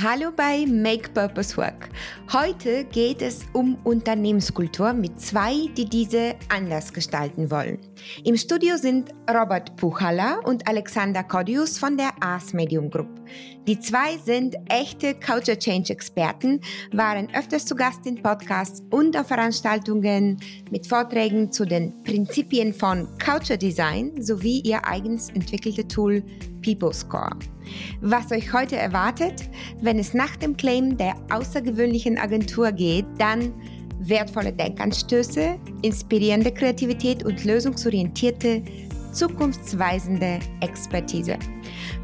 Hallo bei Make Purpose Work. Heute geht es um Unternehmenskultur mit zwei, die diese anders gestalten wollen. Im Studio sind Robert Puchala und Alexander Kodius von der Ars Medium Group. Die zwei sind echte Culture Change Experten, waren öfters zu Gast in Podcasts und auf Veranstaltungen mit Vorträgen zu den Prinzipien von Culture Design sowie ihr eigens entwickelte Tool People Score. Was euch heute erwartet, wenn es nach dem Claim der außergewöhnlichen Agentur geht, dann wertvolle Denkanstöße, inspirierende Kreativität und lösungsorientierte, zukunftsweisende Expertise.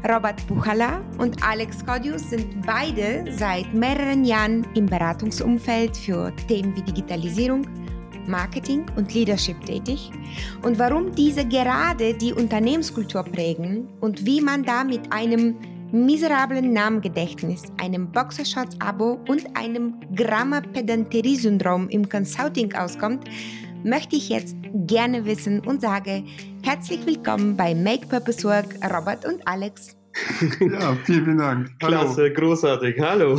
Robert Buchala und Alex Kodius sind beide seit mehreren Jahren im Beratungsumfeld für Themen wie Digitalisierung, Marketing und Leadership tätig und warum diese gerade die Unternehmenskultur prägen und wie man da mit einem miserablen Namengedächtnis, einem Boxershorts-Abo und einem Grammar-Pedanterie-Syndrom im Consulting auskommt, möchte ich jetzt gerne wissen und sage herzlich willkommen bei Make Purpose Work, Robert und Alex. Ja, vielen, vielen Dank. Hallo. Klasse, großartig. Hallo.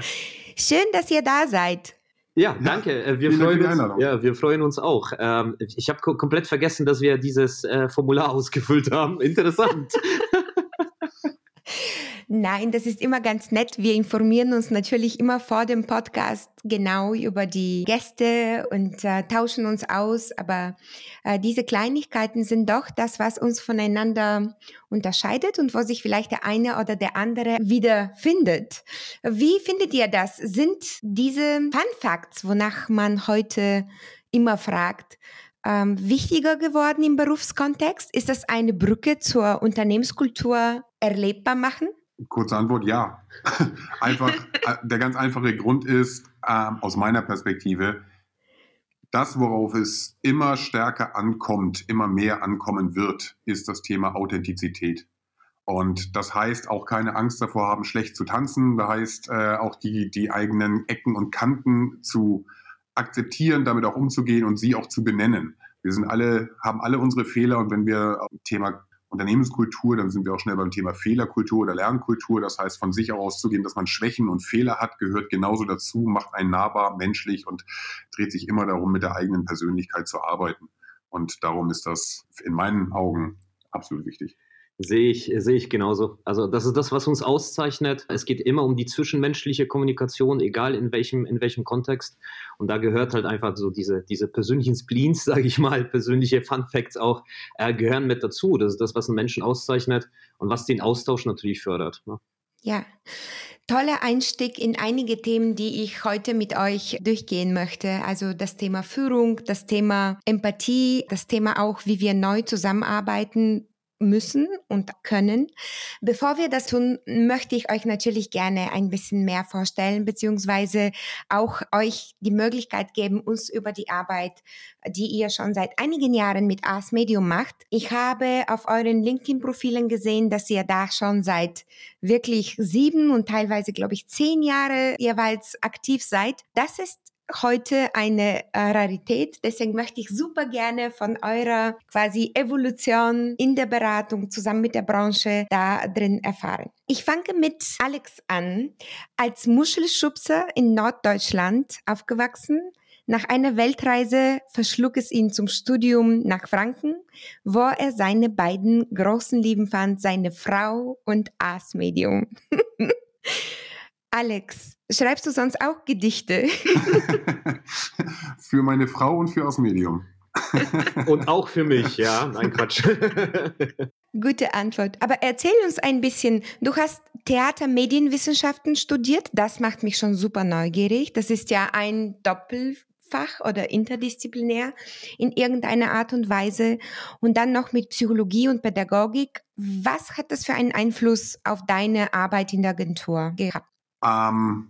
Schön, dass ihr da seid. Ja, danke. Äh, wir, freuen uns, ja, wir freuen uns auch. Ähm, ich habe komplett vergessen, dass wir dieses äh, Formular ausgefüllt haben. Interessant. Nein, das ist immer ganz nett. Wir informieren uns natürlich immer vor dem Podcast genau über die Gäste und äh, tauschen uns aus. Aber äh, diese Kleinigkeiten sind doch das, was uns voneinander unterscheidet und wo sich vielleicht der eine oder der andere wiederfindet. Wie findet ihr das? Sind diese Fun Facts, wonach man heute immer fragt, ähm, wichtiger geworden im Berufskontext? Ist das eine Brücke zur Unternehmenskultur erlebbar machen? Kurze Antwort, ja. Einfach, äh, der ganz einfache Grund ist, äh, aus meiner Perspektive, das, worauf es immer stärker ankommt, immer mehr ankommen wird, ist das Thema Authentizität. Und das heißt auch keine Angst davor haben, schlecht zu tanzen. Das heißt äh, auch die, die eigenen Ecken und Kanten zu akzeptieren, damit auch umzugehen und sie auch zu benennen. Wir sind alle, haben alle unsere Fehler und wenn wir Thema Unternehmenskultur, dann sind wir auch schnell beim Thema Fehlerkultur oder Lernkultur. Das heißt, von sich auszugehen, dass man Schwächen und Fehler hat, gehört genauso dazu, macht einen nahbar, menschlich und dreht sich immer darum, mit der eigenen Persönlichkeit zu arbeiten. Und darum ist das in meinen Augen absolut wichtig. Sehe ich, sehe ich genauso. Also das ist das, was uns auszeichnet. Es geht immer um die zwischenmenschliche Kommunikation, egal in welchem, in welchem Kontext. Und da gehört halt einfach so diese, diese persönlichen Spleens, sage ich mal, persönliche Fun Facts auch, äh, gehören mit dazu. Das ist das, was einen Menschen auszeichnet und was den Austausch natürlich fördert. Ne? Ja, toller Einstieg in einige Themen, die ich heute mit euch durchgehen möchte. Also das Thema Führung, das Thema Empathie, das Thema auch, wie wir neu zusammenarbeiten müssen und können. Bevor wir das tun, möchte ich euch natürlich gerne ein bisschen mehr vorstellen, beziehungsweise auch euch die Möglichkeit geben, uns über die Arbeit, die ihr schon seit einigen Jahren mit Ars Medium macht. Ich habe auf euren LinkedIn-Profilen gesehen, dass ihr da schon seit wirklich sieben und teilweise, glaube ich, zehn Jahre jeweils aktiv seid. Das ist heute eine äh, Rarität. Deswegen möchte ich super gerne von eurer quasi Evolution in der Beratung zusammen mit der Branche da drin erfahren. Ich fange mit Alex an. Als Muschelschubser in Norddeutschland aufgewachsen. Nach einer Weltreise verschlug es ihn zum Studium nach Franken, wo er seine beiden großen Lieben fand, seine Frau und Aas-Medium. Alex, schreibst du sonst auch Gedichte? für meine Frau und für aus Medium. und auch für mich, ja. Nein, Quatsch. Gute Antwort. Aber erzähl uns ein bisschen. Du hast Theater-Medienwissenschaften studiert. Das macht mich schon super neugierig. Das ist ja ein Doppelfach oder interdisziplinär in irgendeiner Art und Weise. Und dann noch mit Psychologie und Pädagogik. Was hat das für einen Einfluss auf deine Arbeit in der Agentur gehabt? Ähm,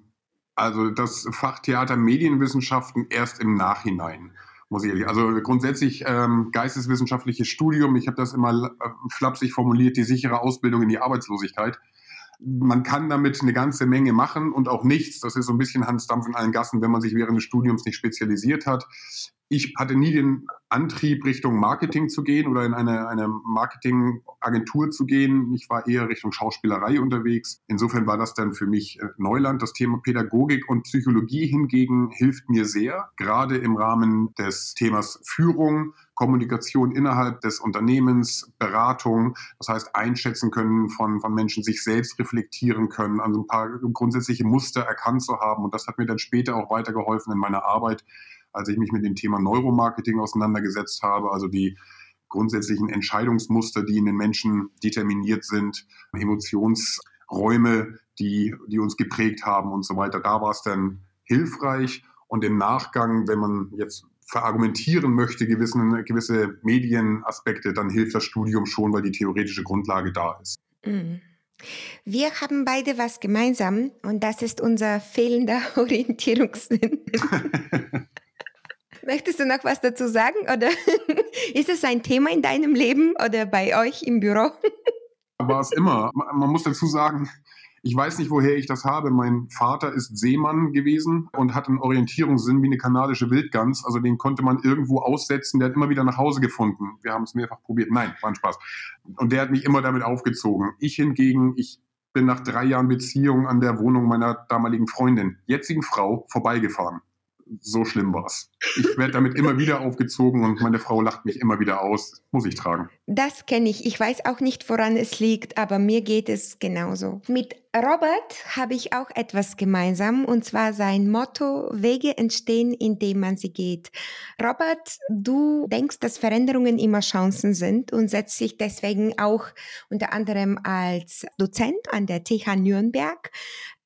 also das Fach Theater Medienwissenschaften erst im Nachhinein, muss ich ehrlich. Also grundsätzlich ähm, geisteswissenschaftliches Studium, ich habe das immer äh, flapsig formuliert, die sichere Ausbildung in die Arbeitslosigkeit. Man kann damit eine ganze Menge machen und auch nichts. Das ist so ein bisschen Hans Dampf in allen Gassen, wenn man sich während des Studiums nicht spezialisiert hat. Ich hatte nie den Antrieb, Richtung Marketing zu gehen oder in eine, eine Marketingagentur zu gehen. Ich war eher Richtung Schauspielerei unterwegs. Insofern war das dann für mich äh, Neuland. Das Thema Pädagogik und Psychologie hingegen hilft mir sehr, gerade im Rahmen des Themas Führung, Kommunikation innerhalb des Unternehmens, Beratung, das heißt einschätzen können von, von Menschen, sich selbst reflektieren können, also ein paar grundsätzliche Muster erkannt zu haben. Und das hat mir dann später auch weitergeholfen in meiner Arbeit als ich mich mit dem Thema Neuromarketing auseinandergesetzt habe, also die grundsätzlichen Entscheidungsmuster, die in den Menschen determiniert sind, Emotionsräume, die, die uns geprägt haben und so weiter. Da war es dann hilfreich. Und im Nachgang, wenn man jetzt verargumentieren möchte, gewissen, gewisse Medienaspekte, dann hilft das Studium schon, weil die theoretische Grundlage da ist. Mhm. Wir haben beide was gemeinsam und das ist unser fehlender Orientierungssinn. Möchtest du noch was dazu sagen oder ist es ein Thema in deinem Leben oder bei euch im Büro? War es immer. Man muss dazu sagen, ich weiß nicht, woher ich das habe. Mein Vater ist Seemann gewesen und hat einen Orientierungssinn wie eine kanadische Wildgans. Also den konnte man irgendwo aussetzen. Der hat immer wieder nach Hause gefunden. Wir haben es mehrfach probiert. Nein, war ein Spaß. Und der hat mich immer damit aufgezogen. Ich hingegen, ich bin nach drei Jahren Beziehung an der Wohnung meiner damaligen Freundin, jetzigen Frau, vorbeigefahren so schlimm war es. Ich werde damit immer wieder aufgezogen und meine Frau lacht mich immer wieder aus. Muss ich tragen. Das kenne ich. Ich weiß auch nicht, woran es liegt, aber mir geht es genauso. Mit Robert habe ich auch etwas gemeinsam und zwar sein Motto, Wege entstehen, indem man sie geht. Robert, du denkst, dass Veränderungen immer Chancen sind und setzt dich deswegen auch unter anderem als Dozent an der TH Nürnberg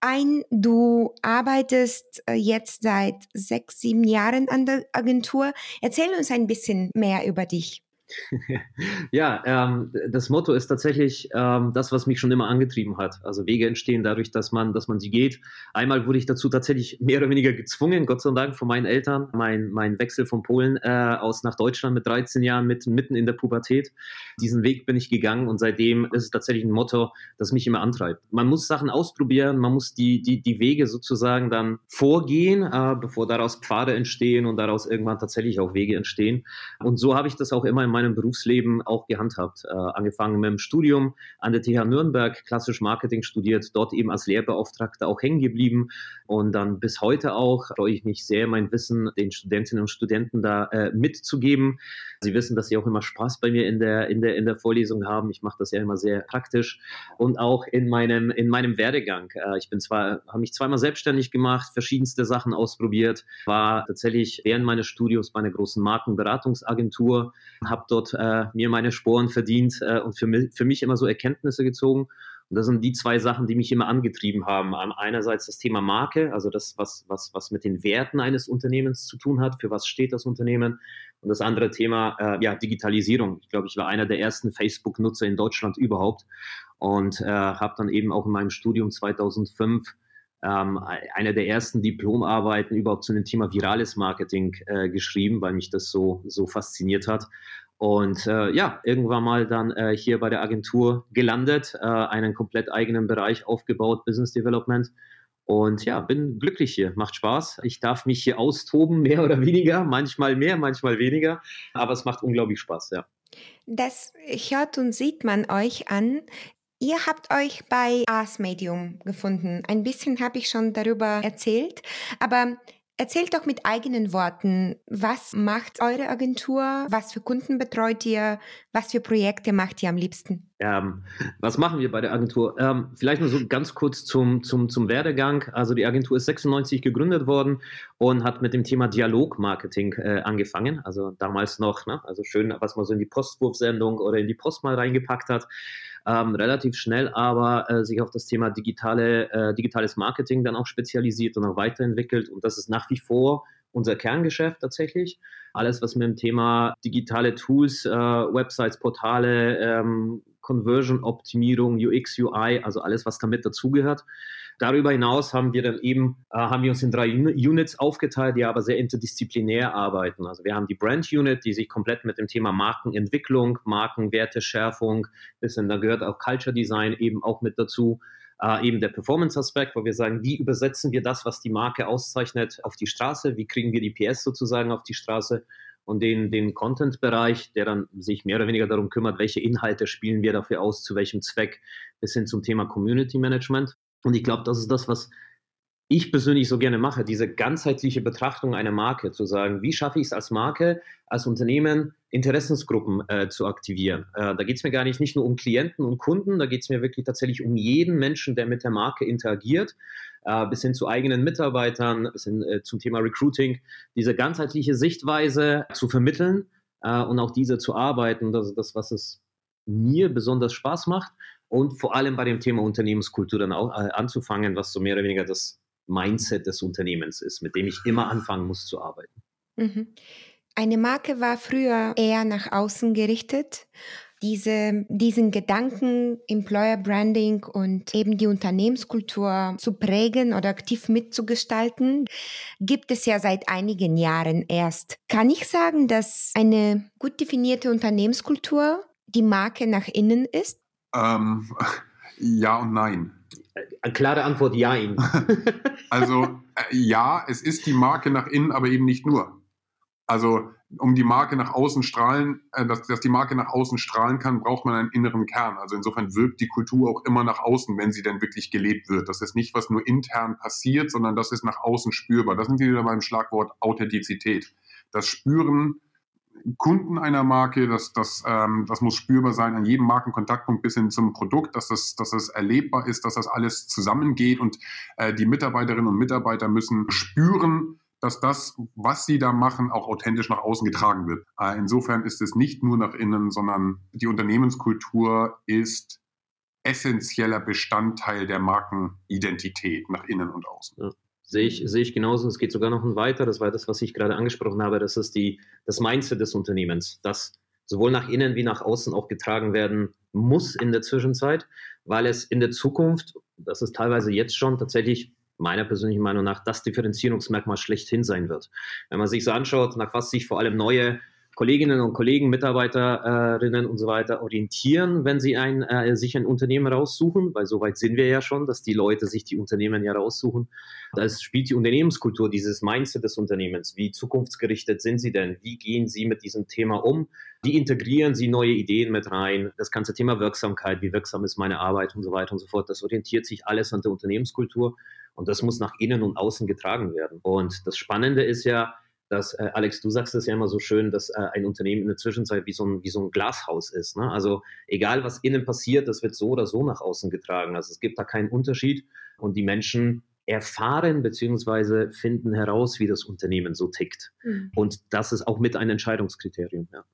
ein. Du arbeitest äh, jetzt seit sechs, sieben Jahren an der Agentur. Erzähl uns ein bisschen mehr über dich. ja, ähm, das Motto ist tatsächlich ähm, das, was mich schon immer angetrieben hat. Also Wege entstehen dadurch, dass man, dass man sie geht. Einmal wurde ich dazu tatsächlich mehr oder weniger gezwungen, Gott sei Dank, von meinen Eltern. Mein, mein Wechsel von Polen äh, aus nach Deutschland mit 13 Jahren, mit, mitten in der Pubertät. Diesen Weg bin ich gegangen und seitdem ist es tatsächlich ein Motto, das mich immer antreibt. Man muss Sachen ausprobieren, man muss die, die, die Wege sozusagen dann vorgehen, äh, bevor daraus Pfade entstehen und daraus irgendwann tatsächlich auch Wege entstehen. Und so habe ich das auch immer in meinem meinem Berufsleben auch gehandhabt. Äh, angefangen mit dem Studium an der TH Nürnberg, klassisch Marketing studiert, dort eben als Lehrbeauftragter auch hängen geblieben und dann bis heute auch freue ich mich sehr, mein Wissen den Studentinnen und Studenten da äh, mitzugeben. Sie wissen, dass sie auch immer Spaß bei mir in der, in der, in der Vorlesung haben. Ich mache das ja immer sehr praktisch und auch in meinem, in meinem Werdegang. Äh, ich bin zwar, habe mich zweimal selbstständig gemacht, verschiedenste Sachen ausprobiert, war tatsächlich während meines Studiums bei einer großen Markenberatungsagentur, habe dort äh, mir meine Sporen verdient äh, und für für mich immer so Erkenntnisse gezogen. Und das sind die zwei Sachen, die mich immer angetrieben haben. Einerseits das Thema Marke, also das, was, was, was mit den Werten eines Unternehmens zu tun hat, für was steht das Unternehmen. Und das andere Thema, äh, ja, Digitalisierung. Ich glaube, ich war einer der ersten Facebook-Nutzer in Deutschland überhaupt und äh, habe dann eben auch in meinem Studium 2005 ähm, eine der ersten Diplomarbeiten überhaupt zu dem Thema virales Marketing äh, geschrieben, weil mich das so, so fasziniert hat. Und äh, ja, irgendwann mal dann äh, hier bei der Agentur gelandet, äh, einen komplett eigenen Bereich aufgebaut, Business Development. Und ja, bin glücklich hier, macht Spaß. Ich darf mich hier austoben, mehr oder weniger, manchmal mehr, manchmal weniger, aber es macht unglaublich Spaß, ja. Das hört und sieht man euch an. Ihr habt euch bei Ars Medium gefunden. Ein bisschen habe ich schon darüber erzählt, aber Erzählt doch mit eigenen Worten, was macht eure Agentur, was für Kunden betreut ihr, was für Projekte macht ihr am liebsten? Ähm, was machen wir bei der Agentur? Ähm, vielleicht nur so ganz kurz zum, zum, zum Werdegang. Also die Agentur ist 96 gegründet worden und hat mit dem Thema Dialogmarketing äh, angefangen. Also damals noch, ne? also schön, was man so in die Postwurfsendung oder in die Post mal reingepackt hat ähm, relativ schnell aber äh, sich auf das Thema digitale, äh, digitales Marketing dann auch spezialisiert und auch weiterentwickelt. Und das ist nach wie vor unser Kerngeschäft tatsächlich. Alles, was mit dem Thema digitale Tools, äh, Websites, Portale, ähm, Conversion-Optimierung, UX, UI, also alles, was damit dazugehört. Darüber hinaus haben wir dann eben, äh, haben wir uns in drei Units aufgeteilt, die aber sehr interdisziplinär arbeiten. Also wir haben die Brand Unit, die sich komplett mit dem Thema Markenentwicklung, Markenwerteschärfung, bisschen, da gehört auch Culture Design eben auch mit dazu. äh, eben der Performance-Aspekt, wo wir sagen, wie übersetzen wir das, was die Marke auszeichnet, auf die Straße, wie kriegen wir die PS sozusagen auf die Straße und den, den Content-Bereich, der dann sich mehr oder weniger darum kümmert, welche Inhalte spielen wir dafür aus, zu welchem Zweck, bis hin zum Thema Community Management. Und ich glaube, das ist das, was ich persönlich so gerne mache, diese ganzheitliche Betrachtung einer Marke, zu sagen, wie schaffe ich es als Marke, als Unternehmen, Interessensgruppen äh, zu aktivieren. Äh, da geht es mir gar nicht, nicht nur um Klienten und Kunden, da geht es mir wirklich tatsächlich um jeden Menschen, der mit der Marke interagiert, äh, bis hin zu eigenen Mitarbeitern, bis hin äh, zum Thema Recruiting, diese ganzheitliche Sichtweise zu vermitteln äh, und auch diese zu arbeiten. Das ist das, was es mir besonders Spaß macht und vor allem bei dem Thema Unternehmenskultur dann auch äh, anzufangen, was so mehr oder weniger das Mindset des Unternehmens ist, mit dem ich immer anfangen muss zu arbeiten. Mhm. Eine Marke war früher eher nach außen gerichtet. Diese, diesen Gedanken, Employer Branding und eben die Unternehmenskultur zu prägen oder aktiv mitzugestalten, gibt es ja seit einigen Jahren erst. Kann ich sagen, dass eine gut definierte Unternehmenskultur die Marke nach innen ist? Ähm, ja und nein. Eine klare Antwort, ja. also äh, ja, es ist die Marke nach innen, aber eben nicht nur. Also um die Marke nach außen strahlen, äh, dass, dass die Marke nach außen strahlen kann, braucht man einen inneren Kern. Also insofern wirkt die Kultur auch immer nach außen, wenn sie denn wirklich gelebt wird. Das ist nicht, was nur intern passiert, sondern das ist nach außen spürbar. Das sind wir wieder beim Schlagwort Authentizität. Das Spüren Kunden einer Marke, das, das, ähm, das muss spürbar sein an jedem Markenkontaktpunkt bis hin zum Produkt, dass das, dass das erlebbar ist, dass das alles zusammengeht und äh, die Mitarbeiterinnen und Mitarbeiter müssen spüren, dass das, was sie da machen, auch authentisch nach außen getragen wird. Äh, insofern ist es nicht nur nach innen, sondern die Unternehmenskultur ist essentieller Bestandteil der Markenidentität nach innen und außen. Ja. Sehe ich, sehe ich genauso. Es geht sogar noch ein weiter. Das war das, was ich gerade angesprochen habe. Das ist die, das Mindset des Unternehmens, das sowohl nach innen wie nach außen auch getragen werden muss in der Zwischenzeit, weil es in der Zukunft, das ist teilweise jetzt schon tatsächlich meiner persönlichen Meinung nach das Differenzierungsmerkmal schlechthin sein wird. Wenn man sich so anschaut, nach was sich vor allem neue Kolleginnen und Kollegen, Mitarbeiterinnen und so weiter orientieren, wenn sie ein, äh, sich ein Unternehmen raussuchen, weil soweit sind wir ja schon, dass die Leute sich die Unternehmen ja raussuchen. Da spielt die Unternehmenskultur, dieses Mindset des Unternehmens. Wie zukunftsgerichtet sind sie denn? Wie gehen sie mit diesem Thema um? Wie integrieren sie neue Ideen mit rein? Das ganze Thema Wirksamkeit, wie wirksam ist meine Arbeit und so weiter und so fort. Das orientiert sich alles an der Unternehmenskultur und das muss nach innen und außen getragen werden. Und das Spannende ist ja, dass, äh, Alex, du sagst es ja immer so schön, dass äh, ein Unternehmen in der Zwischenzeit wie so ein, wie so ein Glashaus ist. Ne? Also egal, was innen passiert, das wird so oder so nach außen getragen. Also es gibt da keinen Unterschied und die Menschen erfahren bzw. finden heraus, wie das Unternehmen so tickt. Mhm. Und das ist auch mit ein Entscheidungskriterium. Ja.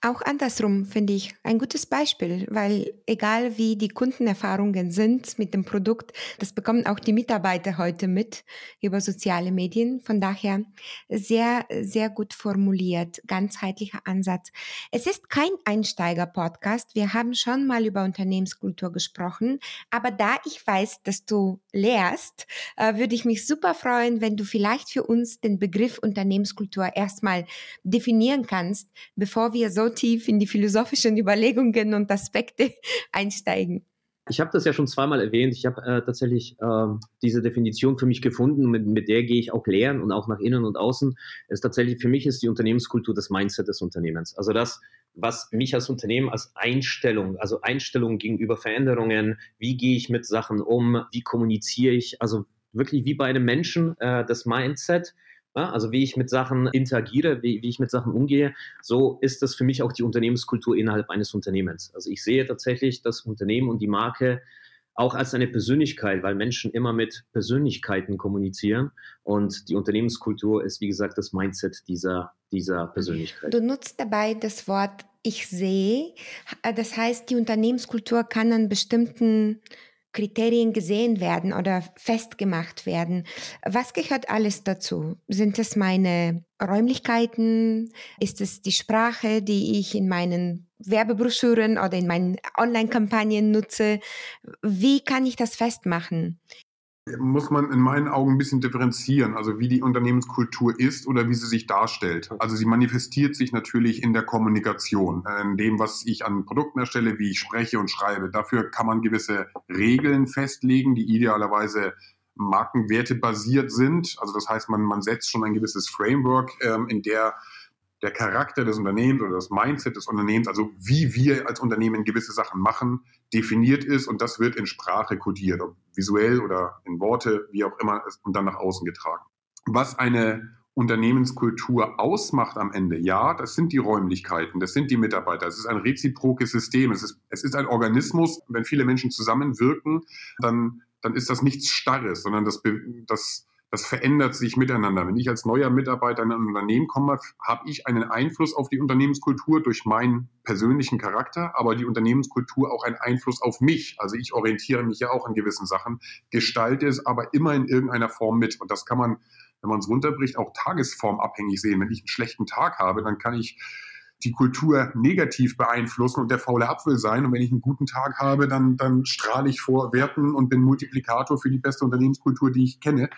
Auch andersrum finde ich ein gutes Beispiel, weil egal wie die Kundenerfahrungen sind mit dem Produkt, das bekommen auch die Mitarbeiter heute mit über soziale Medien. Von daher sehr, sehr gut formuliert, ganzheitlicher Ansatz. Es ist kein Einsteiger-Podcast. Wir haben schon mal über Unternehmenskultur gesprochen. Aber da ich weiß, dass du lehrst, äh, würde ich mich super freuen, wenn du vielleicht für uns den Begriff Unternehmenskultur erstmal definieren kannst, bevor wir so tief in die philosophischen Überlegungen und Aspekte einsteigen. Ich habe das ja schon zweimal erwähnt. Ich habe äh, tatsächlich äh, diese Definition für mich gefunden. Mit, mit der gehe ich auch lernen und auch nach innen und außen. Es tatsächlich für mich ist die Unternehmenskultur das Mindset des Unternehmens. Also das, was mich als Unternehmen als Einstellung, also Einstellung gegenüber Veränderungen, wie gehe ich mit Sachen um, wie kommuniziere ich, also wirklich wie bei einem Menschen äh, das Mindset also wie ich mit Sachen interagiere, wie, wie ich mit Sachen umgehe, so ist das für mich auch die Unternehmenskultur innerhalb eines Unternehmens. Also ich sehe tatsächlich das Unternehmen und die Marke auch als eine Persönlichkeit, weil Menschen immer mit Persönlichkeiten kommunizieren. Und die Unternehmenskultur ist, wie gesagt, das Mindset dieser, dieser Persönlichkeit. Du nutzt dabei das Wort ich sehe. Das heißt, die Unternehmenskultur kann an bestimmten Kriterien gesehen werden oder festgemacht werden. Was gehört alles dazu? Sind es meine Räumlichkeiten? Ist es die Sprache, die ich in meinen Werbebroschüren oder in meinen Online-Kampagnen nutze? Wie kann ich das festmachen? Muss man in meinen Augen ein bisschen differenzieren, also wie die Unternehmenskultur ist oder wie sie sich darstellt. Also sie manifestiert sich natürlich in der Kommunikation, in dem, was ich an Produkten erstelle, wie ich spreche und schreibe. Dafür kann man gewisse Regeln festlegen, die idealerweise Markenwerte basiert sind. Also das heißt, man, man setzt schon ein gewisses Framework, ähm, in der der Charakter des Unternehmens oder das Mindset des Unternehmens, also wie wir als Unternehmen gewisse Sachen machen, definiert ist und das wird in Sprache kodiert, ob visuell oder in Worte, wie auch immer, und dann nach außen getragen. Was eine Unternehmenskultur ausmacht am Ende, ja, das sind die Räumlichkeiten, das sind die Mitarbeiter, es ist ein reziprokes System, es ist, es ist ein Organismus. Wenn viele Menschen zusammenwirken, dann, dann ist das nichts Starres, sondern das, das das verändert sich miteinander. Wenn ich als neuer Mitarbeiter in ein Unternehmen komme, habe ich einen Einfluss auf die Unternehmenskultur durch meinen persönlichen Charakter, aber die Unternehmenskultur auch einen Einfluss auf mich. Also ich orientiere mich ja auch an gewissen Sachen, gestalte es aber immer in irgendeiner Form mit. Und das kann man, wenn man es runterbricht, auch tagesformabhängig sehen. Wenn ich einen schlechten Tag habe, dann kann ich die Kultur negativ beeinflussen und der faule Apfel sein. Und wenn ich einen guten Tag habe, dann, dann strahle ich vor Werten und bin Multiplikator für die beste Unternehmenskultur, die ich kenne.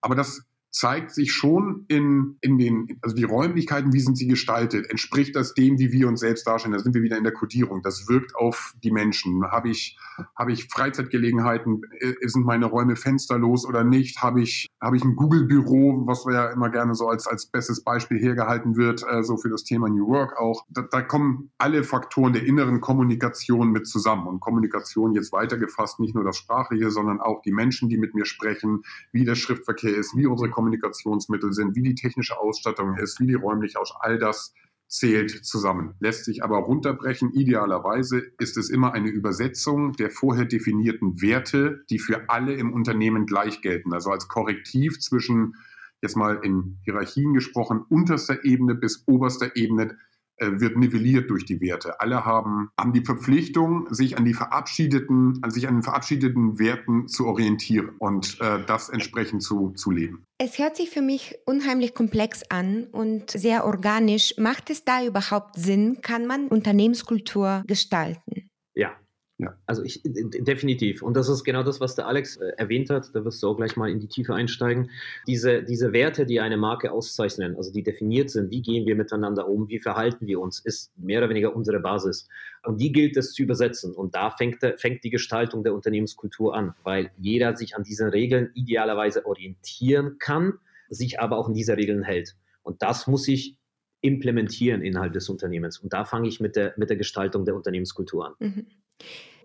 Aber das zeigt sich schon in, in den, also die Räumlichkeiten, wie sind sie gestaltet? Entspricht das dem, wie wir uns selbst darstellen? Da sind wir wieder in der Kodierung. Das wirkt auf die Menschen. Habe ich, habe ich Freizeitgelegenheiten? Äh, sind meine Räume fensterlos oder nicht? Habe ich, habe ich ein Google-Büro, was ja immer gerne so als, als bestes Beispiel hergehalten wird, äh, so für das Thema New Work auch. Da, da kommen alle Faktoren der inneren Kommunikation mit zusammen. Und Kommunikation jetzt weitergefasst, nicht nur das Sprachliche, sondern auch die Menschen, die mit mir sprechen, wie der Schriftverkehr ist, wie unsere Kommunikationsmittel sind, wie die technische Ausstattung ist, wie die räumliche aus all das zählt zusammen. Lässt sich aber runterbrechen. Idealerweise ist es immer eine Übersetzung der vorher definierten Werte, die für alle im Unternehmen gleich gelten. Also als Korrektiv zwischen, jetzt mal in Hierarchien gesprochen, unterster Ebene bis oberster Ebene wird nivelliert durch die Werte. Alle haben, haben die Verpflichtung, sich an die verabschiedeten, an sich an den verabschiedeten Werten zu orientieren und äh, das entsprechend zu, zu leben. Es hört sich für mich unheimlich komplex an und sehr organisch. Macht es da überhaupt Sinn? Kann man Unternehmenskultur gestalten? Ja, ja. Also ich definitiv. Und das ist genau das, was der Alex äh, erwähnt hat. Da wirst du auch gleich mal in die Tiefe einsteigen. Diese, diese Werte, die eine Marke auszeichnen, also die definiert sind, wie gehen wir miteinander um, wie verhalten wir uns, ist mehr oder weniger unsere Basis. Und die gilt es zu übersetzen. Und da fängt, fängt die Gestaltung der Unternehmenskultur an, weil jeder sich an diesen Regeln idealerweise orientieren kann, sich aber auch in diese Regeln hält. Und das muss ich implementieren innerhalb des Unternehmens. Und da fange ich mit der, mit der Gestaltung der Unternehmenskultur an. Mhm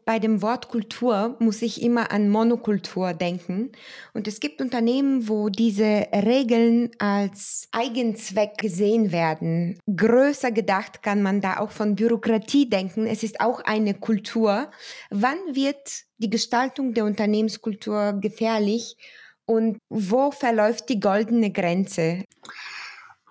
bei dem Wort Kultur muss ich immer an Monokultur denken. Und es gibt Unternehmen, wo diese Regeln als Eigenzweck gesehen werden. Größer gedacht kann man da auch von Bürokratie denken. Es ist auch eine Kultur. Wann wird die Gestaltung der Unternehmenskultur gefährlich und wo verläuft die goldene Grenze?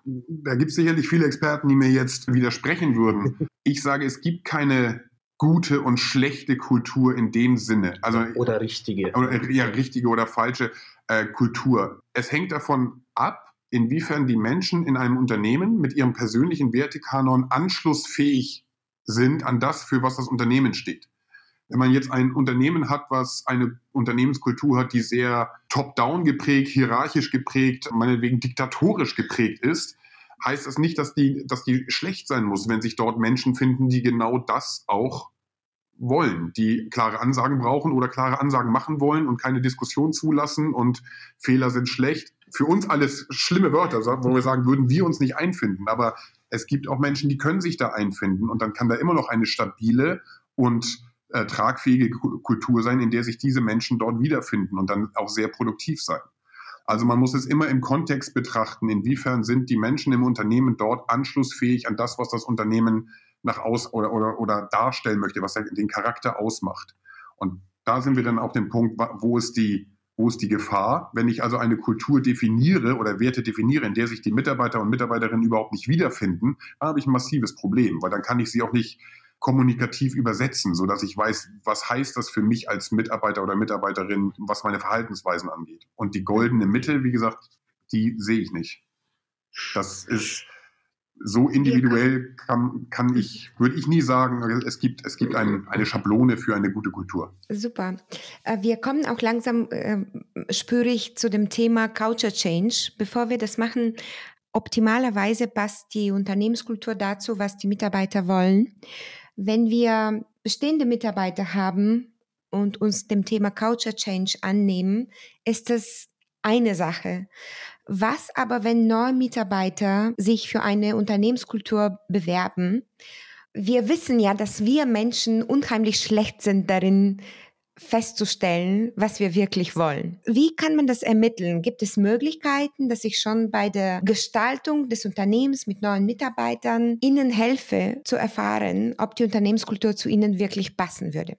Da gibt es sicherlich viele Experten, die mir jetzt widersprechen würden. Ich sage, es gibt keine gute und schlechte Kultur in dem Sinne. Also, oder richtige. Oder, ja, richtige oder falsche äh, Kultur. Es hängt davon ab, inwiefern die Menschen in einem Unternehmen mit ihrem persönlichen Wertekanon anschlussfähig sind an das, für was das Unternehmen steht. Wenn man jetzt ein Unternehmen hat, was eine Unternehmenskultur hat, die sehr top-down geprägt, hierarchisch geprägt, meinetwegen diktatorisch geprägt ist, heißt das nicht, dass die, dass die schlecht sein muss, wenn sich dort Menschen finden, die genau das auch wollen, die klare Ansagen brauchen oder klare Ansagen machen wollen und keine Diskussion zulassen und Fehler sind schlecht. Für uns alles schlimme Wörter, wo wir sagen, würden wir uns nicht einfinden. Aber es gibt auch Menschen, die können sich da einfinden und dann kann da immer noch eine stabile und äh, tragfähige Kultur sein, in der sich diese Menschen dort wiederfinden und dann auch sehr produktiv sein. Also man muss es immer im Kontext betrachten, inwiefern sind die Menschen im Unternehmen dort anschlussfähig an das, was das Unternehmen nach aus oder, oder, oder darstellen möchte, was den Charakter ausmacht. Und da sind wir dann auf dem Punkt, wo ist die, wo ist die Gefahr? Wenn ich also eine Kultur definiere oder Werte definiere, in der sich die Mitarbeiter und Mitarbeiterinnen überhaupt nicht wiederfinden, habe ich ein massives Problem, weil dann kann ich sie auch nicht kommunikativ übersetzen, sodass ich weiß, was heißt das für mich als Mitarbeiter oder Mitarbeiterin, was meine Verhaltensweisen angeht. Und die goldene Mitte, wie gesagt, die sehe ich nicht. Das ist, so individuell kann, kann ich, würde ich nie sagen, es gibt, es gibt ein, eine Schablone für eine gute Kultur. Super. Äh, wir kommen auch langsam, äh, spüre ich, zu dem Thema Culture Change. Bevor wir das machen, optimalerweise passt die Unternehmenskultur dazu, was die Mitarbeiter wollen. Wenn wir bestehende Mitarbeiter haben und uns dem Thema Culture Change annehmen, ist das eine Sache. Was aber, wenn neue Mitarbeiter sich für eine Unternehmenskultur bewerben? Wir wissen ja, dass wir Menschen unheimlich schlecht sind darin, festzustellen, was wir wirklich wollen. Wie kann man das ermitteln? Gibt es Möglichkeiten, dass ich schon bei der Gestaltung des Unternehmens mit neuen Mitarbeitern ihnen helfe zu erfahren, ob die Unternehmenskultur zu ihnen wirklich passen würde?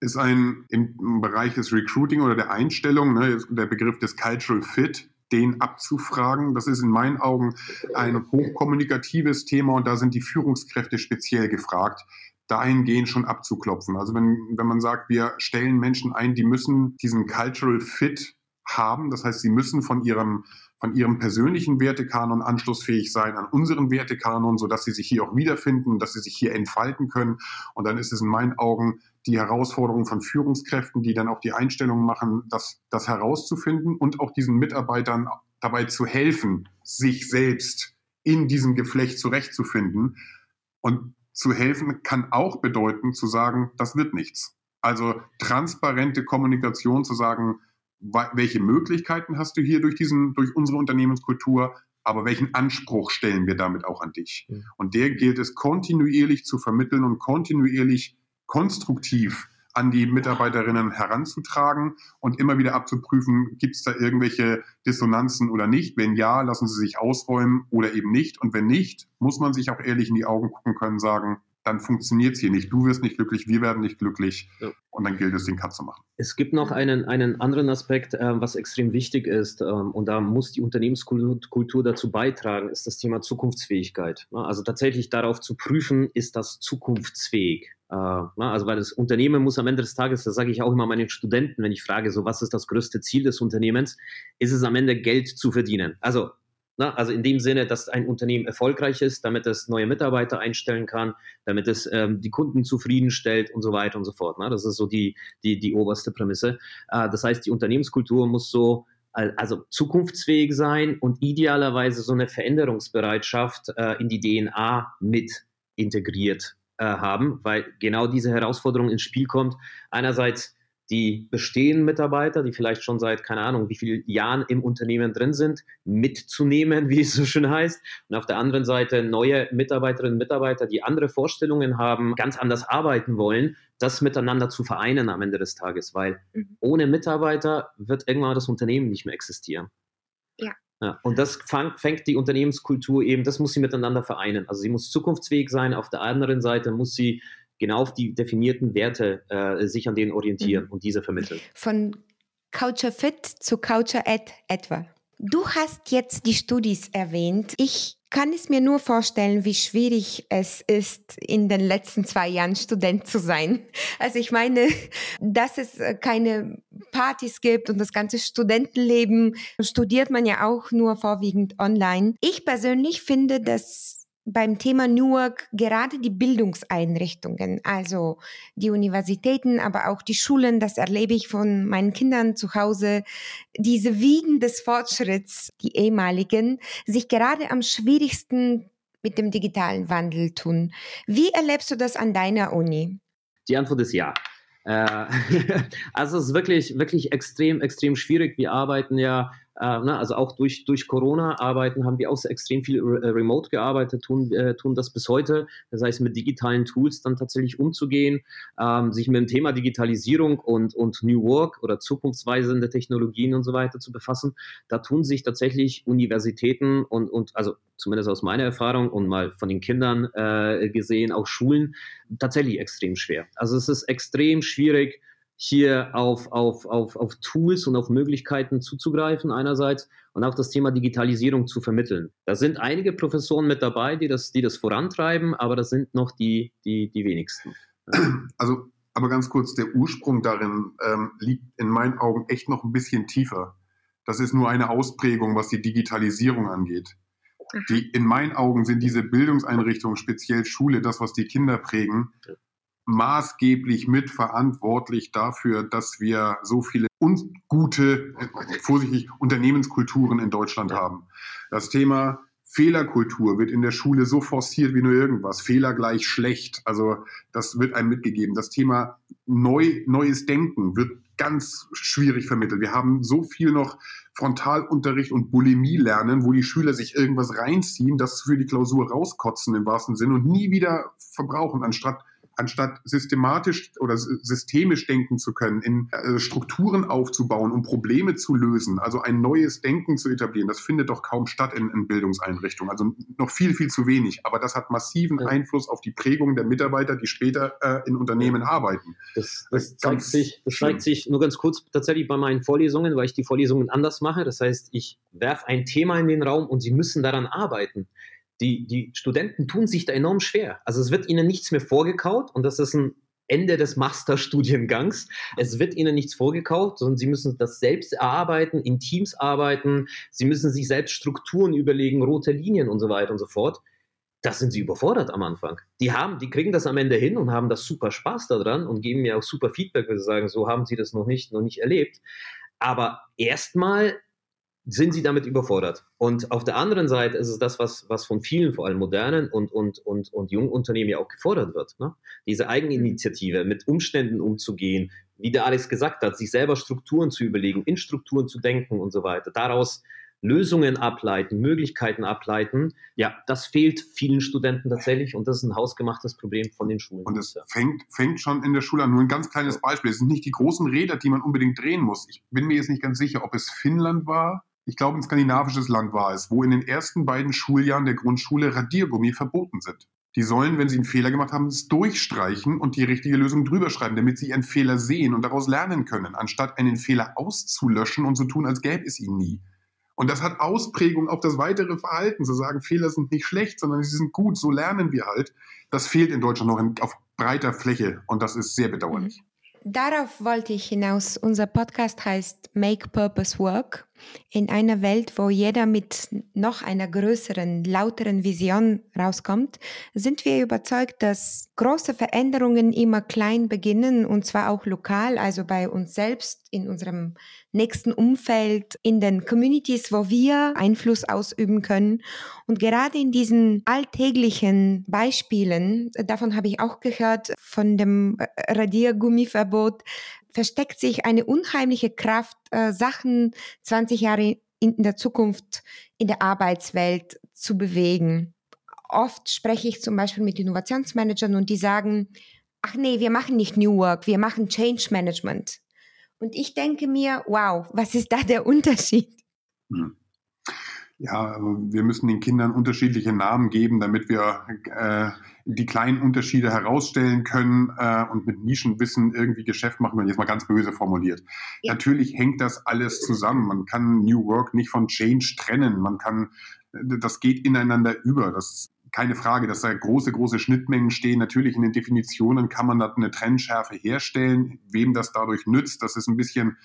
Ist ein im Bereich des Recruiting oder der Einstellung, ne, der Begriff des Cultural Fit, den abzufragen. Das ist in meinen Augen ein hochkommunikatives Thema und da sind die Führungskräfte speziell gefragt, dahingehend schon abzuklopfen. Also wenn, wenn man sagt, wir stellen Menschen ein, die müssen diesen Cultural Fit haben, das heißt, sie müssen von ihrem von ihrem persönlichen Wertekanon anschlussfähig sein an unseren Wertekanon, sodass sie sich hier auch wiederfinden, dass sie sich hier entfalten können. Und dann ist es in meinen Augen die Herausforderung von Führungskräften, die dann auch die Einstellung machen, das, das herauszufinden und auch diesen Mitarbeitern dabei zu helfen, sich selbst in diesem Geflecht zurechtzufinden. Und zu helfen kann auch bedeuten, zu sagen, das wird nichts. Also transparente Kommunikation, zu sagen, welche Möglichkeiten hast du hier durch, diesen, durch unsere Unternehmenskultur, aber welchen Anspruch stellen wir damit auch an dich? Mhm. Und der gilt es kontinuierlich zu vermitteln und kontinuierlich konstruktiv an die Mitarbeiterinnen heranzutragen und immer wieder abzuprüfen, gibt es da irgendwelche Dissonanzen oder nicht? Wenn ja, lassen sie sich ausräumen oder eben nicht. Und wenn nicht, muss man sich auch ehrlich in die Augen gucken können, sagen, dann funktioniert es hier nicht. Du wirst nicht glücklich, wir werden nicht glücklich. Ja. Und dann gilt es, den Cut zu machen. Es gibt noch einen, einen anderen Aspekt, äh, was extrem wichtig ist, ähm, und da muss die Unternehmenskultur dazu beitragen, ist das Thema Zukunftsfähigkeit. Ne? Also tatsächlich darauf zu prüfen, ist das zukunftsfähig? Äh, ne? also weil das Unternehmen muss am Ende des Tages, das sage ich auch immer meinen Studenten, wenn ich frage, so was ist das größte Ziel des Unternehmens, ist es am Ende Geld zu verdienen. Also na, also in dem Sinne, dass ein Unternehmen erfolgreich ist, damit es neue Mitarbeiter einstellen kann, damit es ähm, die Kunden zufriedenstellt und so weiter und so fort. Na, das ist so die, die, die oberste Prämisse. Äh, das heißt, die Unternehmenskultur muss so also zukunftsfähig sein und idealerweise so eine Veränderungsbereitschaft äh, in die DNA mit integriert äh, haben, weil genau diese Herausforderung ins Spiel kommt. Einerseits die bestehenden Mitarbeiter, die vielleicht schon seit, keine Ahnung, wie vielen Jahren im Unternehmen drin sind, mitzunehmen, wie es so schön heißt. Und auf der anderen Seite neue Mitarbeiterinnen und Mitarbeiter, die andere Vorstellungen haben, ganz anders arbeiten wollen, das miteinander zu vereinen am Ende des Tages, weil mhm. ohne Mitarbeiter wird irgendwann das Unternehmen nicht mehr existieren. Ja. Ja und das fang, fängt die Unternehmenskultur eben, das muss sie miteinander vereinen. Also sie muss zukunftsfähig sein, auf der anderen Seite muss sie genau auf die definierten Werte äh, sich an denen orientieren mhm. und diese vermitteln. Von Culture Fit zu Culture Ad etwa. Du hast jetzt die Studis erwähnt. Ich kann es mir nur vorstellen, wie schwierig es ist, in den letzten zwei Jahren Student zu sein. Also ich meine, dass es keine Partys gibt und das ganze Studentenleben studiert man ja auch nur vorwiegend online. Ich persönlich finde, dass beim Thema New Work gerade die Bildungseinrichtungen, also die Universitäten, aber auch die Schulen, das erlebe ich von meinen Kindern zu Hause, diese Wiegen des Fortschritts, die ehemaligen, sich gerade am schwierigsten mit dem digitalen Wandel tun. Wie erlebst du das an deiner Uni? Die Antwort ist ja. Äh, also es ist wirklich, wirklich extrem, extrem schwierig. Wir arbeiten ja äh, ne, also auch durch, durch Corona-Arbeiten haben wir auch extrem viel re äh, remote gearbeitet, tun, äh, tun das bis heute. Das heißt, mit digitalen Tools dann tatsächlich umzugehen, ähm, sich mit dem Thema Digitalisierung und, und New Work oder zukunftsweisende Technologien und so weiter zu befassen. Da tun sich tatsächlich Universitäten und, und also zumindest aus meiner Erfahrung und mal von den Kindern äh, gesehen, auch Schulen, tatsächlich extrem schwer. Also es ist extrem schwierig, hier auf, auf, auf, auf Tools und auf Möglichkeiten zuzugreifen einerseits und auch das Thema Digitalisierung zu vermitteln. Da sind einige Professoren mit dabei, die das, die das vorantreiben, aber das sind noch die, die, die wenigsten. Also, aber ganz kurz, der Ursprung darin ähm, liegt in meinen Augen echt noch ein bisschen tiefer. Das ist nur eine Ausprägung, was die Digitalisierung angeht. Die, in meinen Augen sind diese Bildungseinrichtungen, speziell Schule, das, was die Kinder prägen, maßgeblich mitverantwortlich dafür, dass wir so viele ungute, äh, vorsichtig, Unternehmenskulturen in Deutschland haben. Das Thema Fehlerkultur wird in der Schule so forciert wie nur irgendwas. Fehler gleich schlecht. Also das wird einem mitgegeben. Das Thema neu, neues Denken wird ganz schwierig vermittelt. Wir haben so viel noch Frontalunterricht und Bulimie lernen, wo die Schüler sich irgendwas reinziehen, das für die Klausur rauskotzen im wahrsten Sinn und nie wieder verbrauchen, anstatt anstatt systematisch oder systemisch denken zu können, in äh, Strukturen aufzubauen, um Probleme zu lösen, also ein neues Denken zu etablieren, das findet doch kaum statt in, in Bildungseinrichtungen. Also noch viel, viel zu wenig. Aber das hat massiven Einfluss auf die Prägung der Mitarbeiter, die später äh, in Unternehmen arbeiten. Das, das, zeigt sich, das zeigt sich nur ganz kurz tatsächlich bei meinen Vorlesungen, weil ich die Vorlesungen anders mache. Das heißt, ich werfe ein Thema in den Raum und sie müssen daran arbeiten die, die Studenten tun sich da enorm schwer. Also es wird ihnen nichts mehr vorgekaut und das ist ein Ende des Masterstudiengangs. Es wird ihnen nichts vorgekauft, sondern sie müssen das selbst erarbeiten, in Teams arbeiten, sie müssen sich selbst Strukturen überlegen, rote Linien und so weiter und so fort. Das sind sie überfordert am Anfang. Die haben, die kriegen das am Ende hin und haben das super Spaß daran und geben mir auch super Feedback, wenn sie sagen, so haben sie das noch nicht, noch nicht erlebt. Aber erstmal sind sie damit überfordert. Und auf der anderen Seite ist es das, was, was von vielen, vor allem modernen und, und, und, und jungen Unternehmen ja auch gefordert wird. Ne? Diese Eigeninitiative, mit Umständen umzugehen, wie der Alex gesagt hat, sich selber Strukturen zu überlegen, in Strukturen zu denken und so weiter. Daraus Lösungen ableiten, Möglichkeiten ableiten. Ja, das fehlt vielen Studenten tatsächlich und das ist ein hausgemachtes Problem von den Schulen. Und es fängt, fängt schon in der Schule an. Nur ein ganz kleines Beispiel. Es sind nicht die großen Räder, die man unbedingt drehen muss. Ich bin mir jetzt nicht ganz sicher, ob es Finnland war ich glaube, ein skandinavisches Land war es, wo in den ersten beiden Schuljahren der Grundschule Radiergummi verboten sind. Die sollen, wenn sie einen Fehler gemacht haben, es durchstreichen und die richtige Lösung drüber schreiben, damit sie ihren Fehler sehen und daraus lernen können, anstatt einen Fehler auszulöschen und zu tun, als gäbe es ihn nie. Und das hat Ausprägung auf das weitere Verhalten, zu sagen, Fehler sind nicht schlecht, sondern sie sind gut, so lernen wir halt. Das fehlt in Deutschland noch auf breiter Fläche und das ist sehr bedauerlich. Darauf wollte ich hinaus. Unser Podcast heißt Make Purpose Work. In einer Welt, wo jeder mit noch einer größeren, lauteren Vision rauskommt, sind wir überzeugt, dass große Veränderungen immer klein beginnen und zwar auch lokal, also bei uns selbst, in unserem nächsten Umfeld, in den Communities, wo wir Einfluss ausüben können. Und gerade in diesen alltäglichen Beispielen, davon habe ich auch gehört, von dem Radiergummiverbot, versteckt sich eine unheimliche Kraft, äh, Sachen 20 Jahre in der Zukunft in der Arbeitswelt zu bewegen. Oft spreche ich zum Beispiel mit Innovationsmanagern und die sagen, ach nee, wir machen nicht New Work, wir machen Change Management. Und ich denke mir, wow, was ist da der Unterschied? Hm. Ja, wir müssen den Kindern unterschiedliche Namen geben, damit wir äh, die kleinen Unterschiede herausstellen können äh, und mit Nischenwissen irgendwie Geschäft machen können. Jetzt mal ganz böse formuliert. Ja. Natürlich hängt das alles zusammen. Man kann New Work nicht von Change trennen. Man kann, das geht ineinander über. Das ist keine Frage, dass da große, große Schnittmengen stehen. Natürlich in den Definitionen kann man da eine Trennschärfe herstellen. Wem das dadurch nützt, das ist ein bisschen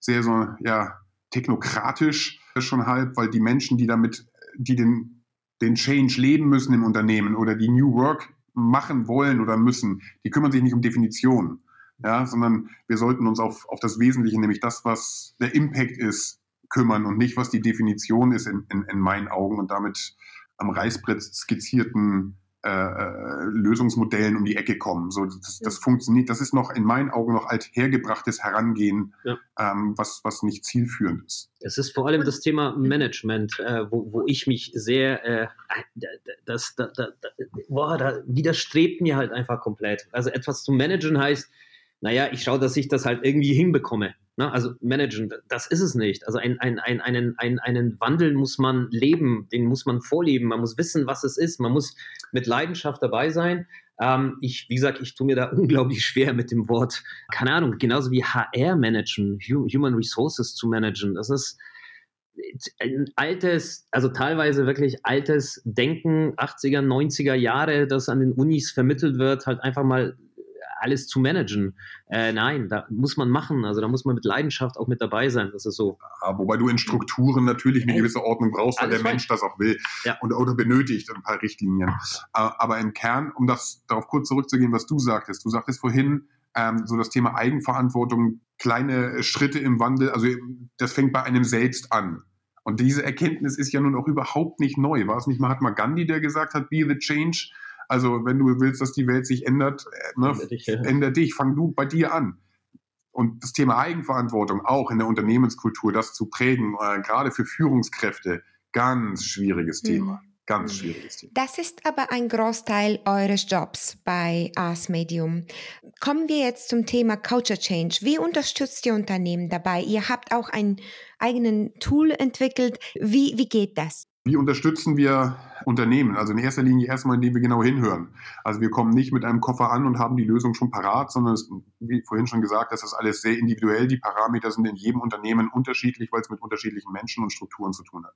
sehr so, ja, technokratisch schon halb, weil die Menschen, die damit, die den, den Change leben müssen im Unternehmen oder die New Work machen wollen oder müssen, die kümmern sich nicht um Definitionen, ja, sondern wir sollten uns auf, auf das Wesentliche, nämlich das, was der Impact ist, kümmern und nicht, was die Definition ist in, in, in meinen Augen und damit am Reißbrett skizzierten äh, Lösungsmodellen um die Ecke kommen. So, das, das funktioniert, das ist noch in meinen Augen noch althergebrachtes Herangehen, ja. ähm, was, was nicht zielführend ist. Es ist vor allem das Thema Management, äh, wo, wo ich mich sehr, äh, das, da, da, da, boah, da widerstrebt mir halt einfach komplett. Also etwas zu managen heißt, naja, ich schaue, dass ich das halt irgendwie hinbekomme. Ne? Also managen, das ist es nicht. Also ein, ein, ein, einen, ein, einen Wandel muss man leben, den muss man vorleben, man muss wissen, was es ist, man muss mit Leidenschaft dabei sein. Ähm, ich, wie gesagt, ich tue mir da unglaublich schwer mit dem Wort, keine Ahnung, genauso wie HR managen, Human Resources zu managen. Das ist ein altes, also teilweise wirklich altes Denken, 80er, 90er Jahre, das an den Unis vermittelt wird, halt einfach mal alles zu managen. Äh, nein, da muss man machen. Also da muss man mit Leidenschaft auch mit dabei sein. Das ist so. Ja, wobei du in Strukturen natürlich eine gewisse Ordnung brauchst, weil der Mensch das auch will ja. und oder benötigt ein paar Richtlinien. Aber im Kern, um das darauf kurz zurückzugehen, was du sagtest, du sagtest vorhin, ähm, so das Thema Eigenverantwortung, kleine Schritte im Wandel, also das fängt bei einem selbst an. Und diese Erkenntnis ist ja nun auch überhaupt nicht neu. War es nicht Mahatma Gandhi, der gesagt hat, be the change? Also wenn du willst, dass die Welt sich ändert, äh, ne, ändere, dich, fang du bei dir an. Und das Thema Eigenverantwortung auch in der Unternehmenskultur, das zu prägen, äh, gerade für Führungskräfte, ganz schwieriges mhm. Thema. Ganz schwieriges Thema. Das ist aber ein Großteil eures Jobs bei Ars Medium. Kommen wir jetzt zum Thema Culture Change. Wie unterstützt ihr Unternehmen dabei? Ihr habt auch einen eigenen Tool entwickelt. Wie, wie geht das? Wie unterstützen wir Unternehmen? Also in erster Linie erstmal, indem wir genau hinhören. Also wir kommen nicht mit einem Koffer an und haben die Lösung schon parat, sondern es, wie vorhin schon gesagt, das ist alles sehr individuell. Die Parameter sind in jedem Unternehmen unterschiedlich, weil es mit unterschiedlichen Menschen und Strukturen zu tun hat.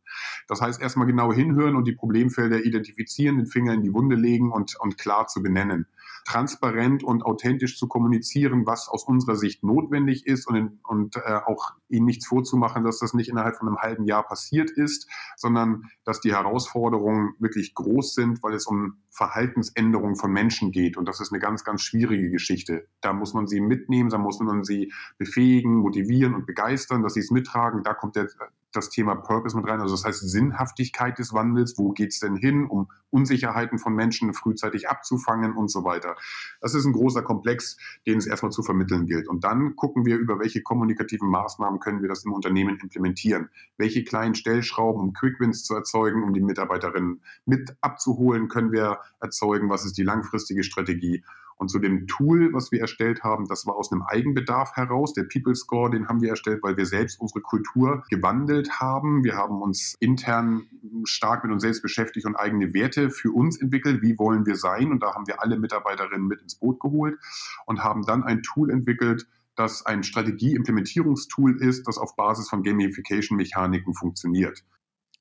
Das heißt, erstmal genau hinhören und die Problemfelder identifizieren, den Finger in die Wunde legen und, und klar zu benennen transparent und authentisch zu kommunizieren, was aus unserer Sicht notwendig ist und, und äh, auch ihnen nichts vorzumachen, dass das nicht innerhalb von einem halben Jahr passiert ist, sondern dass die Herausforderungen wirklich groß sind, weil es um Verhaltensänderung von Menschen geht. Und das ist eine ganz, ganz schwierige Geschichte. Da muss man sie mitnehmen, da muss man sie befähigen, motivieren und begeistern, dass sie es mittragen. Da kommt der, das Thema Purpose mit rein, also das heißt Sinnhaftigkeit des Wandels, wo geht's denn hin, um Unsicherheiten von Menschen frühzeitig abzufangen und so weiter. Das ist ein großer Komplex, den es erstmal zu vermitteln gilt. Und dann gucken wir, über welche kommunikativen Maßnahmen können wir das im Unternehmen implementieren. Welche kleinen Stellschrauben, um Quickwins zu erzeugen, um die Mitarbeiterinnen mit abzuholen, können wir erzeugen, was ist die langfristige Strategie. Und zu dem Tool, was wir erstellt haben, das war aus einem Eigenbedarf heraus. Der People Score, den haben wir erstellt, weil wir selbst unsere Kultur gewandelt haben. Wir haben uns intern stark mit uns selbst beschäftigt und eigene Werte für uns entwickelt. Wie wollen wir sein? Und da haben wir alle Mitarbeiterinnen mit ins Boot geholt und haben dann ein Tool entwickelt, das ein Strategie-Implementierungstool ist, das auf Basis von Gamification-Mechaniken funktioniert.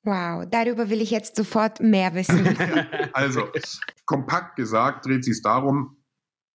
Wow, darüber will ich jetzt sofort mehr wissen. also, kompakt gesagt dreht sich darum,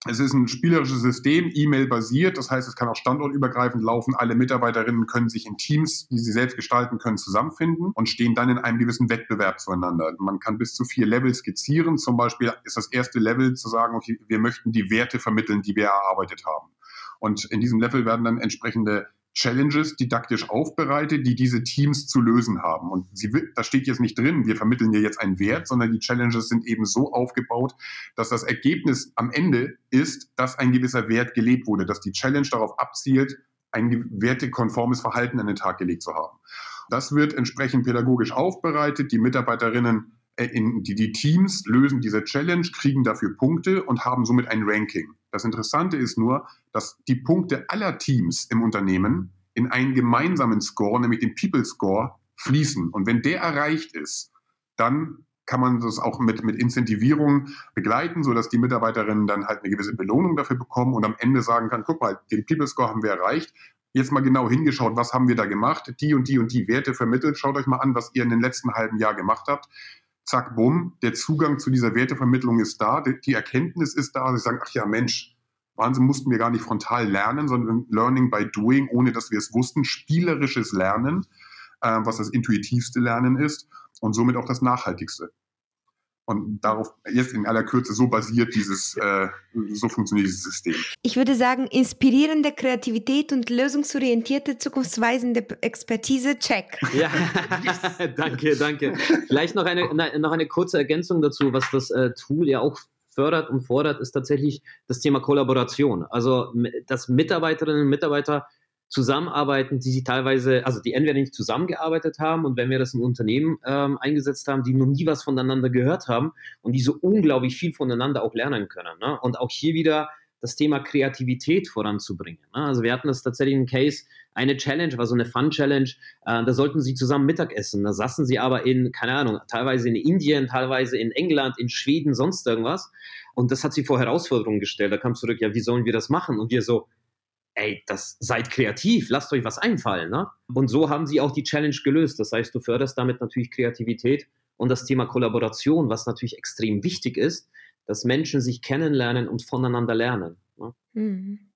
es ist ein spielerisches System, E-Mail-basiert, das heißt, es kann auch standortübergreifend laufen. Alle Mitarbeiterinnen können sich in Teams, die sie selbst gestalten können, zusammenfinden und stehen dann in einem gewissen Wettbewerb zueinander. Man kann bis zu vier Levels skizzieren. Zum Beispiel ist das erste Level zu sagen, okay, wir möchten die Werte vermitteln, die wir erarbeitet haben. Und in diesem Level werden dann entsprechende Challenges didaktisch aufbereitet, die diese Teams zu lösen haben. Und sie, da steht jetzt nicht drin, wir vermitteln dir jetzt einen Wert, sondern die Challenges sind eben so aufgebaut, dass das Ergebnis am Ende ist, dass ein gewisser Wert gelebt wurde, dass die Challenge darauf abzielt, ein wertekonformes Verhalten an den Tag gelegt zu haben. Das wird entsprechend pädagogisch aufbereitet. Die Mitarbeiterinnen äh, in die, die Teams lösen diese Challenge, kriegen dafür Punkte und haben somit ein Ranking. Das Interessante ist nur, dass die Punkte aller Teams im Unternehmen in einen gemeinsamen Score, nämlich den People Score, fließen. Und wenn der erreicht ist, dann kann man das auch mit, mit Incentivierung begleiten, sodass die Mitarbeiterinnen dann halt eine gewisse Belohnung dafür bekommen und am Ende sagen kann, guck mal, den People Score haben wir erreicht. Jetzt mal genau hingeschaut, was haben wir da gemacht? Die und die und die Werte vermittelt. Schaut euch mal an, was ihr in den letzten halben Jahr gemacht habt zack, bumm, der Zugang zu dieser Wertevermittlung ist da, die Erkenntnis ist da, sie sagen, ach ja, Mensch, Wahnsinn, mussten wir gar nicht frontal lernen, sondern Learning by Doing, ohne dass wir es wussten, spielerisches Lernen, äh, was das intuitivste Lernen ist und somit auch das nachhaltigste. Und darauf jetzt in aller Kürze so basiert dieses, äh, so funktioniert dieses System. Ich würde sagen, inspirierende Kreativität und lösungsorientierte, zukunftsweisende Expertise, check. Ja, danke, danke. Vielleicht noch eine, noch eine kurze Ergänzung dazu, was das äh, Tool ja auch fördert und fordert, ist tatsächlich das Thema Kollaboration. Also, dass Mitarbeiterinnen und Mitarbeiter zusammenarbeiten, die sie teilweise, also die entweder nicht zusammengearbeitet haben und wenn wir das im Unternehmen ähm, eingesetzt haben, die noch nie was voneinander gehört haben und die so unglaublich viel voneinander auch lernen können. Ne? Und auch hier wieder das Thema Kreativität voranzubringen. Ne? Also wir hatten das tatsächlich einen Case, eine Challenge, war so eine Fun-Challenge, äh, da sollten sie zusammen Mittag essen. Da saßen sie aber in, keine Ahnung, teilweise in Indien, teilweise in England, in Schweden, sonst irgendwas. Und das hat sie vor Herausforderungen gestellt. Da kam zurück, ja, wie sollen wir das machen? Und wir so, ey, das seid kreativ, lasst euch was einfallen. Ne? Und so haben sie auch die Challenge gelöst. Das heißt, du förderst damit natürlich Kreativität und das Thema Kollaboration, was natürlich extrem wichtig ist, dass Menschen sich kennenlernen und voneinander lernen. Ne? Mhm.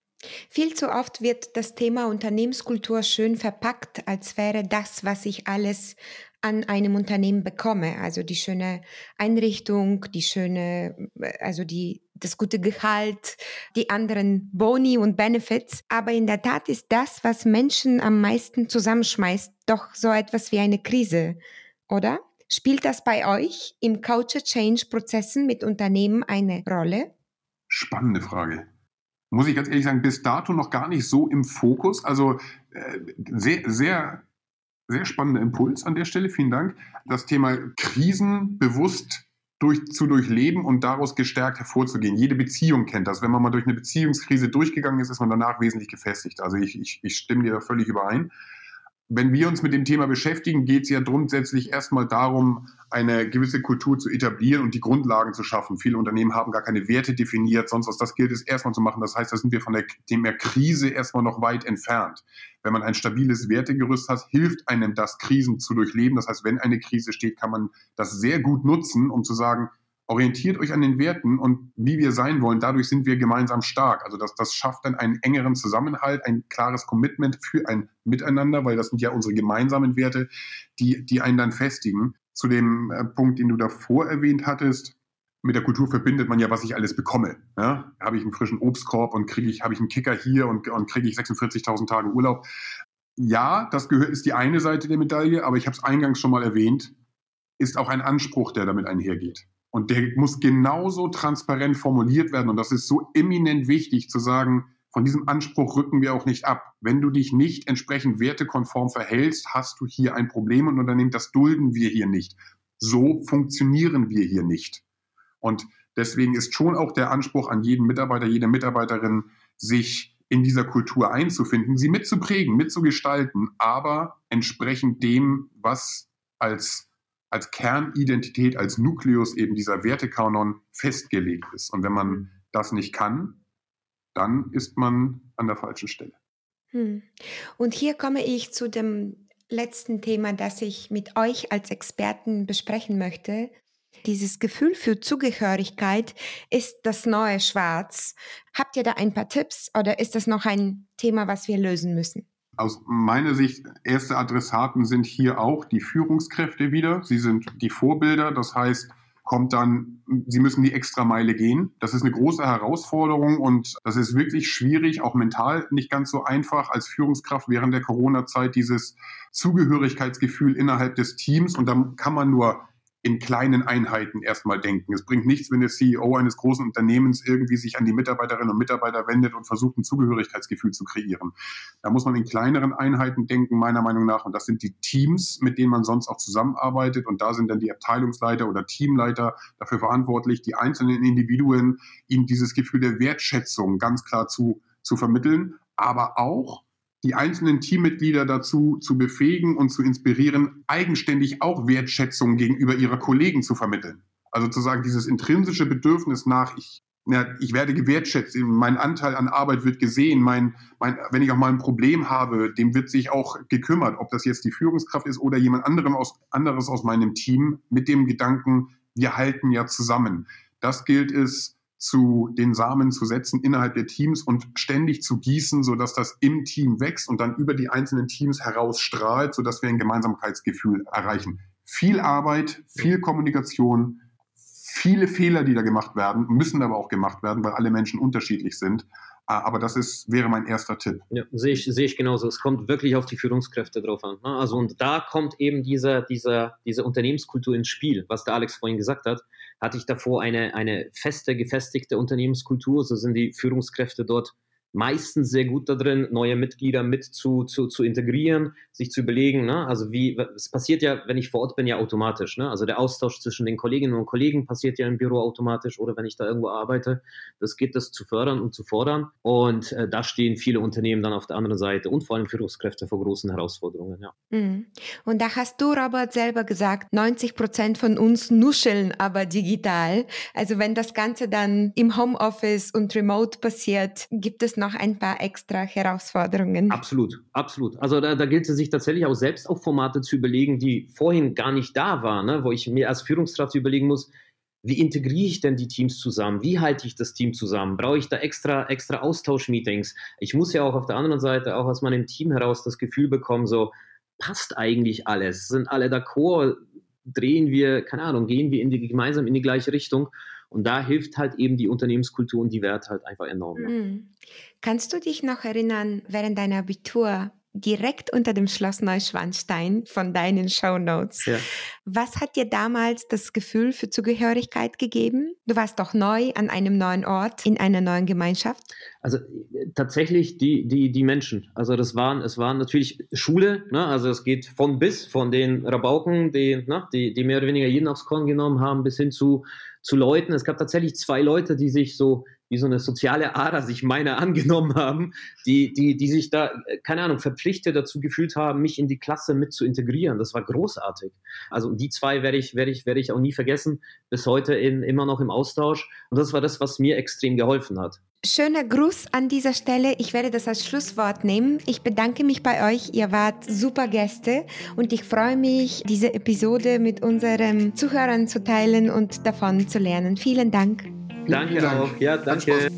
Viel zu oft wird das Thema Unternehmenskultur schön verpackt, als wäre das, was ich alles an einem Unternehmen bekomme. Also die schöne Einrichtung, die schöne, also die, das gute Gehalt, die anderen Boni und Benefits. Aber in der Tat ist das, was Menschen am meisten zusammenschmeißt, doch so etwas wie eine Krise, oder? Spielt das bei euch im Culture Change Prozessen mit Unternehmen eine Rolle? Spannende Frage muss ich ganz ehrlich sagen, bis dato noch gar nicht so im Fokus. Also äh, sehr, sehr, sehr spannender Impuls an der Stelle. Vielen Dank. Das Thema Krisen bewusst durch, zu durchleben und daraus gestärkt hervorzugehen. Jede Beziehung kennt das. Wenn man mal durch eine Beziehungskrise durchgegangen ist, ist man danach wesentlich gefestigt. Also ich, ich, ich stimme dir da völlig überein wenn wir uns mit dem Thema beschäftigen, geht es ja grundsätzlich erstmal darum, eine gewisse Kultur zu etablieren und die Grundlagen zu schaffen. Viele Unternehmen haben gar keine Werte definiert, sonst was. Das gilt es erstmal zu machen. Das heißt, da sind wir von der, Thema Krise erstmal noch weit entfernt. Wenn man ein stabiles Wertegerüst hat, hilft einem das, Krisen zu durchleben. Das heißt, wenn eine Krise steht, kann man das sehr gut nutzen, um zu sagen, orientiert euch an den Werten und wie wir sein wollen. Dadurch sind wir gemeinsam stark. Also das, das schafft dann einen engeren Zusammenhalt, ein klares Commitment für ein Miteinander, weil das sind ja unsere gemeinsamen Werte, die, die einen dann festigen. Zu dem äh, Punkt, den du davor erwähnt hattest, mit der Kultur verbindet man ja, was ich alles bekomme. Ja? Habe ich einen frischen Obstkorb und kriege ich, habe ich einen Kicker hier und, und kriege ich 46.000 Tage Urlaub. Ja, das gehört, ist die eine Seite der Medaille, aber ich habe es eingangs schon mal erwähnt, ist auch ein Anspruch, der damit einhergeht. Und der muss genauso transparent formuliert werden. Und das ist so eminent wichtig zu sagen, von diesem Anspruch rücken wir auch nicht ab. Wenn du dich nicht entsprechend wertekonform verhältst, hast du hier ein Problem und Unternehmen, das dulden wir hier nicht. So funktionieren wir hier nicht. Und deswegen ist schon auch der Anspruch an jeden Mitarbeiter, jede Mitarbeiterin, sich in dieser Kultur einzufinden, sie mitzuprägen, mitzugestalten, aber entsprechend dem, was als als Kernidentität, als Nukleus eben dieser Wertekanon festgelegt ist. Und wenn man mhm. das nicht kann, dann ist man an der falschen Stelle. Hm. Und hier komme ich zu dem letzten Thema, das ich mit euch als Experten besprechen möchte. Dieses Gefühl für Zugehörigkeit ist das neue Schwarz. Habt ihr da ein paar Tipps oder ist das noch ein Thema, was wir lösen müssen? Aus meiner Sicht, erste Adressaten sind hier auch die Führungskräfte wieder. Sie sind die Vorbilder. Das heißt, kommt dann, sie müssen die extra Meile gehen. Das ist eine große Herausforderung und das ist wirklich schwierig, auch mental nicht ganz so einfach als Führungskraft während der Corona-Zeit dieses Zugehörigkeitsgefühl innerhalb des Teams. Und dann kann man nur in kleinen Einheiten erstmal denken. Es bringt nichts, wenn der CEO eines großen Unternehmens irgendwie sich an die Mitarbeiterinnen und Mitarbeiter wendet und versucht, ein Zugehörigkeitsgefühl zu kreieren. Da muss man in kleineren Einheiten denken, meiner Meinung nach. Und das sind die Teams, mit denen man sonst auch zusammenarbeitet. Und da sind dann die Abteilungsleiter oder Teamleiter dafür verantwortlich, die einzelnen Individuen ihnen dieses Gefühl der Wertschätzung ganz klar zu, zu vermitteln. Aber auch die einzelnen Teammitglieder dazu zu befähigen und zu inspirieren, eigenständig auch Wertschätzung gegenüber ihrer Kollegen zu vermitteln. Also zu sagen, dieses intrinsische Bedürfnis nach, ich, ja, ich werde gewertschätzt, mein Anteil an Arbeit wird gesehen, mein, mein, wenn ich auch mal ein Problem habe, dem wird sich auch gekümmert, ob das jetzt die Führungskraft ist oder jemand anderem aus, anderes aus meinem Team, mit dem Gedanken, wir halten ja zusammen. Das gilt es zu den Samen zu setzen innerhalb der Teams und ständig zu gießen, sodass das im Team wächst und dann über die einzelnen Teams heraus strahlt, sodass wir ein Gemeinsamkeitsgefühl erreichen. Viel Arbeit, viel Kommunikation, viele Fehler, die da gemacht werden, müssen aber auch gemacht werden, weil alle Menschen unterschiedlich sind. Ah, aber das ist, wäre mein erster Tipp. Ja, sehe ich, sehe ich genauso. Es kommt wirklich auf die Führungskräfte drauf an. Ne? Also, und da kommt eben dieser, dieser, diese Unternehmenskultur ins Spiel, was der Alex vorhin gesagt hat. Hatte ich davor eine, eine feste, gefestigte Unternehmenskultur, so sind die Führungskräfte dort meistens sehr gut darin, neue Mitglieder mit zu, zu, zu integrieren, sich zu überlegen, ne? also wie, es passiert ja, wenn ich vor Ort bin, ja automatisch, ne? also der Austausch zwischen den Kolleginnen und Kollegen passiert ja im Büro automatisch oder wenn ich da irgendwo arbeite, das geht das zu fördern und zu fordern und äh, da stehen viele Unternehmen dann auf der anderen Seite und vor allem Führungskräfte vor großen Herausforderungen, ja. Mhm. Und da hast du, Robert, selber gesagt, 90 Prozent von uns nuscheln aber digital, also wenn das Ganze dann im Homeoffice und remote passiert, gibt es noch noch ein paar extra Herausforderungen. Absolut, absolut. Also da, da gilt es sich tatsächlich auch selbst auch Formate zu überlegen, die vorhin gar nicht da waren, ne? wo ich mir als Führungskraft überlegen muss, wie integriere ich denn die Teams zusammen? Wie halte ich das Team zusammen? Brauche ich da extra, extra Austauschmeetings? Ich muss ja auch auf der anderen Seite auch aus meinem Team heraus das Gefühl bekommen, so, passt eigentlich alles? Sind alle d'accord? Drehen wir, keine Ahnung, gehen wir in die, gemeinsam in die gleiche Richtung? Und da hilft halt eben die Unternehmenskultur und die Werte halt einfach enorm. Mhm. Kannst du dich noch erinnern, während deiner Abitur, direkt unter dem Schloss Neuschwanstein von deinen Show Notes. Ja. Was hat dir damals das Gefühl für Zugehörigkeit gegeben? Du warst doch neu an einem neuen Ort, in einer neuen Gemeinschaft. Also tatsächlich die, die, die Menschen. Also das waren, es waren natürlich Schule, ne? also es geht von bis, von den Rabauken, die, ne? die, die mehr oder weniger jeden aufs Korn genommen haben, bis hin zu, zu Leuten. Es gab tatsächlich zwei Leute, die sich so wie so eine soziale Ader sich meiner angenommen haben, die, die, die sich da, keine Ahnung, verpflichtet dazu gefühlt haben, mich in die Klasse mit zu integrieren. Das war großartig. Also die zwei werde ich, werde ich, werde ich auch nie vergessen, bis heute in, immer noch im Austausch. Und das war das, was mir extrem geholfen hat. Schöner Gruß an dieser Stelle. Ich werde das als Schlusswort nehmen. Ich bedanke mich bei euch. Ihr wart super Gäste und ich freue mich, diese Episode mit unseren Zuhörern zu teilen und davon zu lernen. Vielen Dank. Danke auch. Ja, danke.